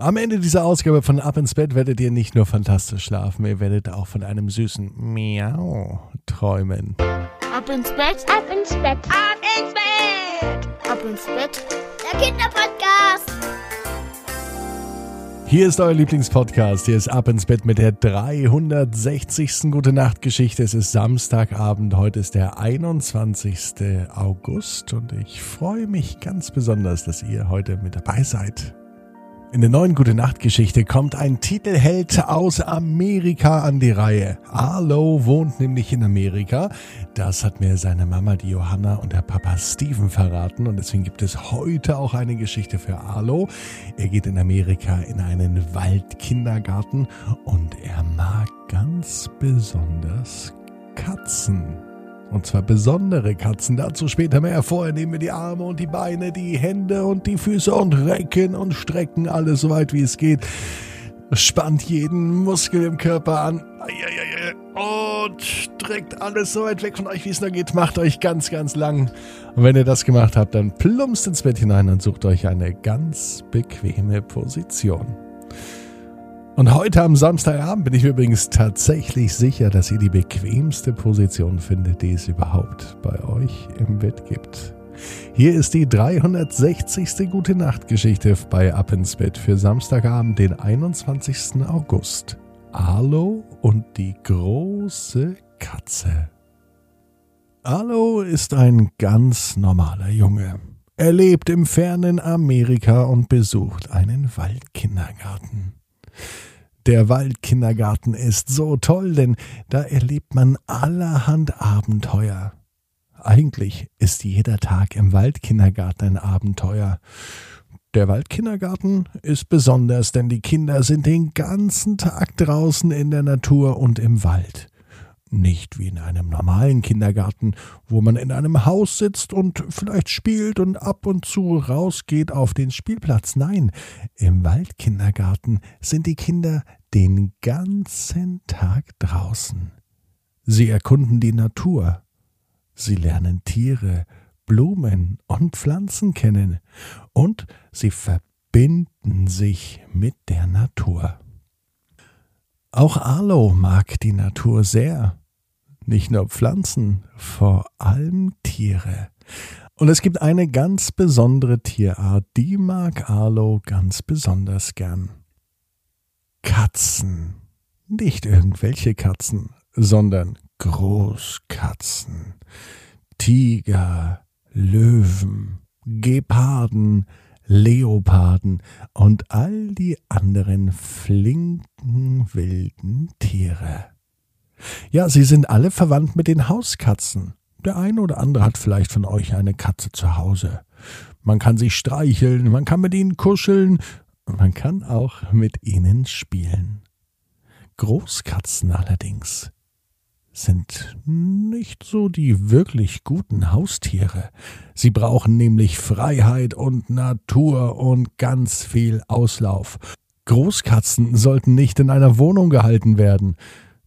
Am Ende dieser Ausgabe von Ab ins Bett werdet ihr nicht nur fantastisch schlafen, ihr werdet auch von einem süßen Miau träumen. Ab ins Bett, ab ins Bett, ab ins Bett, ab ins Bett, der Kinderpodcast. Hier ist euer Lieblingspodcast. Hier ist Ab ins Bett mit der 360. Gute Nacht Geschichte. Es ist Samstagabend. Heute ist der 21. August und ich freue mich ganz besonders, dass ihr heute mit dabei seid. In der neuen Gute Nacht Geschichte kommt ein Titelheld aus Amerika an die Reihe. Arlo wohnt nämlich in Amerika. Das hat mir seine Mama, die Johanna und der Papa Steven verraten und deswegen gibt es heute auch eine Geschichte für Arlo. Er geht in Amerika in einen Waldkindergarten und er mag ganz besonders Katzen. Und zwar besondere Katzen. Dazu später mehr. Vorher nehmen wir die Arme und die Beine, die Hände und die Füße und recken und strecken alles so weit wie es geht. Spannt jeden Muskel im Körper an. Und streckt alles so weit weg von euch, wie es nur geht. Macht euch ganz, ganz lang. Und wenn ihr das gemacht habt, dann plumpst ins Bett hinein und sucht euch eine ganz bequeme Position. Und heute am Samstagabend bin ich übrigens tatsächlich sicher, dass ihr die bequemste Position findet, die es überhaupt bei euch im Bett gibt. Hier ist die 360. Gute Nacht Geschichte bei Ab ins Bett für Samstagabend, den 21. August. Arlo und die große Katze. Arlo ist ein ganz normaler Junge. Er lebt im fernen Amerika und besucht einen Waldkindergarten. Der Waldkindergarten ist so toll, denn da erlebt man allerhand Abenteuer. Eigentlich ist jeder Tag im Waldkindergarten ein Abenteuer. Der Waldkindergarten ist besonders, denn die Kinder sind den ganzen Tag draußen in der Natur und im Wald. Nicht wie in einem normalen Kindergarten, wo man in einem Haus sitzt und vielleicht spielt und ab und zu rausgeht auf den Spielplatz. Nein, im Waldkindergarten sind die Kinder den ganzen Tag draußen. Sie erkunden die Natur. Sie lernen Tiere, Blumen und Pflanzen kennen. Und sie verbinden sich mit der Natur. Auch Arlo mag die Natur sehr. Nicht nur Pflanzen, vor allem Tiere. Und es gibt eine ganz besondere Tierart, die mag Arlo ganz besonders gern. Katzen. Nicht irgendwelche Katzen, sondern Großkatzen. Tiger, Löwen, Geparden, Leoparden und all die anderen flinken wilden Tiere. Ja, sie sind alle verwandt mit den Hauskatzen. Der eine oder andere hat vielleicht von euch eine Katze zu Hause. Man kann sich streicheln, man kann mit ihnen kuscheln, man kann auch mit ihnen spielen. Großkatzen allerdings sind nicht so die wirklich guten Haustiere. Sie brauchen nämlich Freiheit und Natur und ganz viel Auslauf. Großkatzen sollten nicht in einer Wohnung gehalten werden.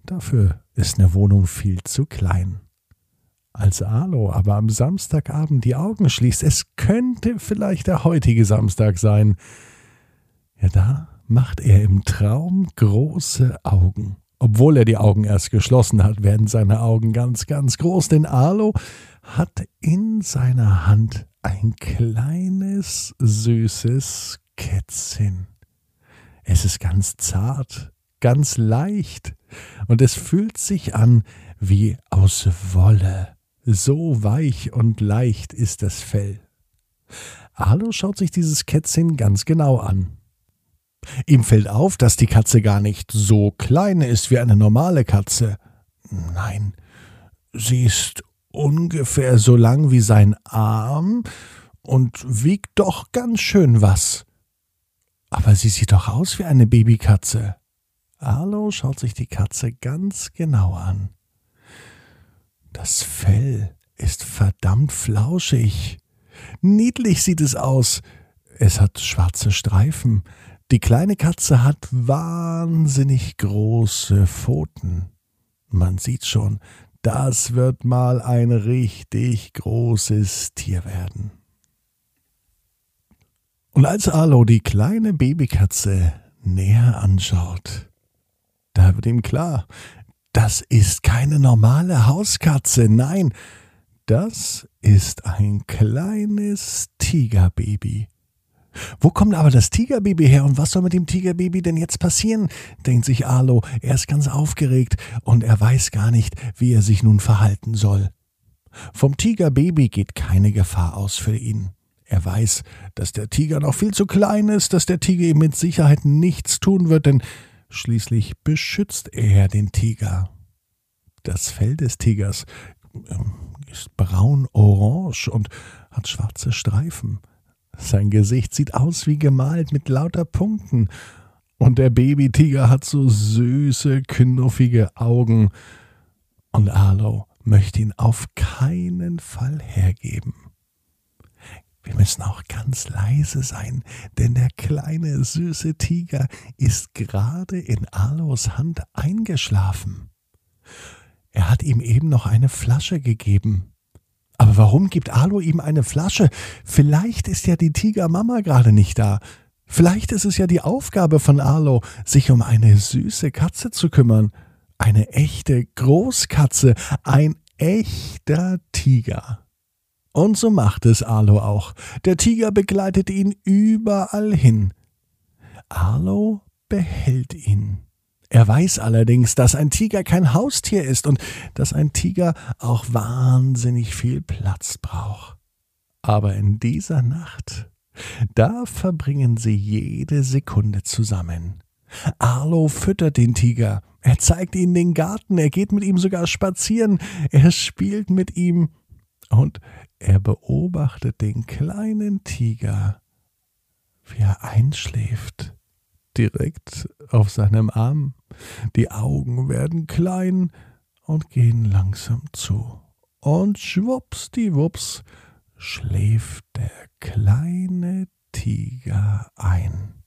Dafür ist eine Wohnung viel zu klein. Als Alo aber am Samstagabend die Augen schließt, es könnte vielleicht der heutige Samstag sein, ja, da macht er im Traum große Augen. Obwohl er die Augen erst geschlossen hat, werden seine Augen ganz, ganz groß, denn Arlo hat in seiner Hand ein kleines, süßes Kätzchen. Es ist ganz zart, ganz leicht und es fühlt sich an wie aus Wolle. So weich und leicht ist das Fell. Arlo schaut sich dieses Kätzchen ganz genau an. Ihm fällt auf, dass die Katze gar nicht so klein ist wie eine normale Katze. Nein, sie ist ungefähr so lang wie sein Arm und wiegt doch ganz schön was. Aber sie sieht doch aus wie eine Babykatze. Arlo schaut sich die Katze ganz genau an. Das Fell ist verdammt flauschig. Niedlich sieht es aus. Es hat schwarze Streifen, die kleine Katze hat wahnsinnig große Pfoten. Man sieht schon, das wird mal ein richtig großes Tier werden. Und als Arlo die kleine Babykatze näher anschaut, da wird ihm klar, das ist keine normale Hauskatze, nein, das ist ein kleines Tigerbaby. Wo kommt aber das Tigerbaby her und was soll mit dem Tigerbaby denn jetzt passieren? denkt sich Arlo. Er ist ganz aufgeregt und er weiß gar nicht, wie er sich nun verhalten soll. Vom Tigerbaby geht keine Gefahr aus für ihn. Er weiß, dass der Tiger noch viel zu klein ist, dass der Tiger ihm mit Sicherheit nichts tun wird, denn schließlich beschützt er den Tiger. Das Fell des Tigers ähm, ist braun-orange und hat schwarze Streifen. Sein Gesicht sieht aus wie gemalt mit lauter Punkten. Und der Babytiger hat so süße, knuffige Augen. Und Arlo möchte ihn auf keinen Fall hergeben. Wir müssen auch ganz leise sein, denn der kleine süße Tiger ist gerade in Arlos Hand eingeschlafen. Er hat ihm eben noch eine Flasche gegeben. Aber warum gibt Arlo ihm eine Flasche? Vielleicht ist ja die Tigermama gerade nicht da. Vielleicht ist es ja die Aufgabe von Arlo, sich um eine süße Katze zu kümmern. Eine echte Großkatze, ein echter Tiger. Und so macht es Arlo auch. Der Tiger begleitet ihn überall hin. Arlo behält ihn. Er weiß allerdings, dass ein Tiger kein Haustier ist und dass ein Tiger auch wahnsinnig viel Platz braucht. Aber in dieser Nacht, da verbringen sie jede Sekunde zusammen. Arlo füttert den Tiger, er zeigt ihm den Garten, er geht mit ihm sogar spazieren, er spielt mit ihm und er beobachtet den kleinen Tiger, wie er einschläft direkt auf seinem Arm. Die Augen werden klein und gehen langsam zu. Und schwuppsdiwupps schläft der kleine Tiger ein.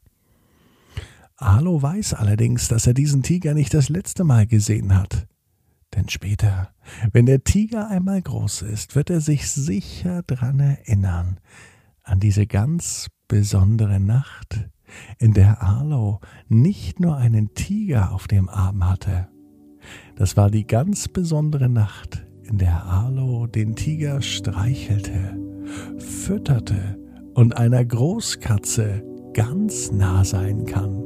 Arlo weiß allerdings, dass er diesen Tiger nicht das letzte Mal gesehen hat. Denn später, wenn der Tiger einmal groß ist, wird er sich sicher dran erinnern, an diese ganz besondere Nacht, in der Arlo nicht nur einen Tiger auf dem Arm hatte. Das war die ganz besondere Nacht, in der Arlo den Tiger streichelte, fütterte und einer Großkatze ganz nah sein kann.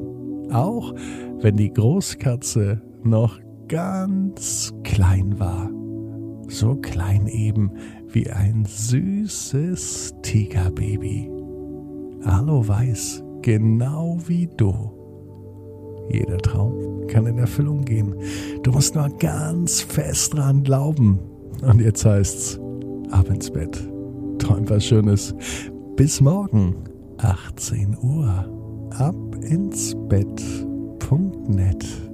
Auch wenn die Großkatze noch ganz klein war. So klein eben wie ein süßes Tigerbaby. Arlo weiß, genau wie du. Jeder Traum kann in Erfüllung gehen. Du musst nur ganz fest dran glauben. Und jetzt heißt's, ab ins Bett. Träum was Schönes. Bis morgen, 18 Uhr. Ab ins Bett.net.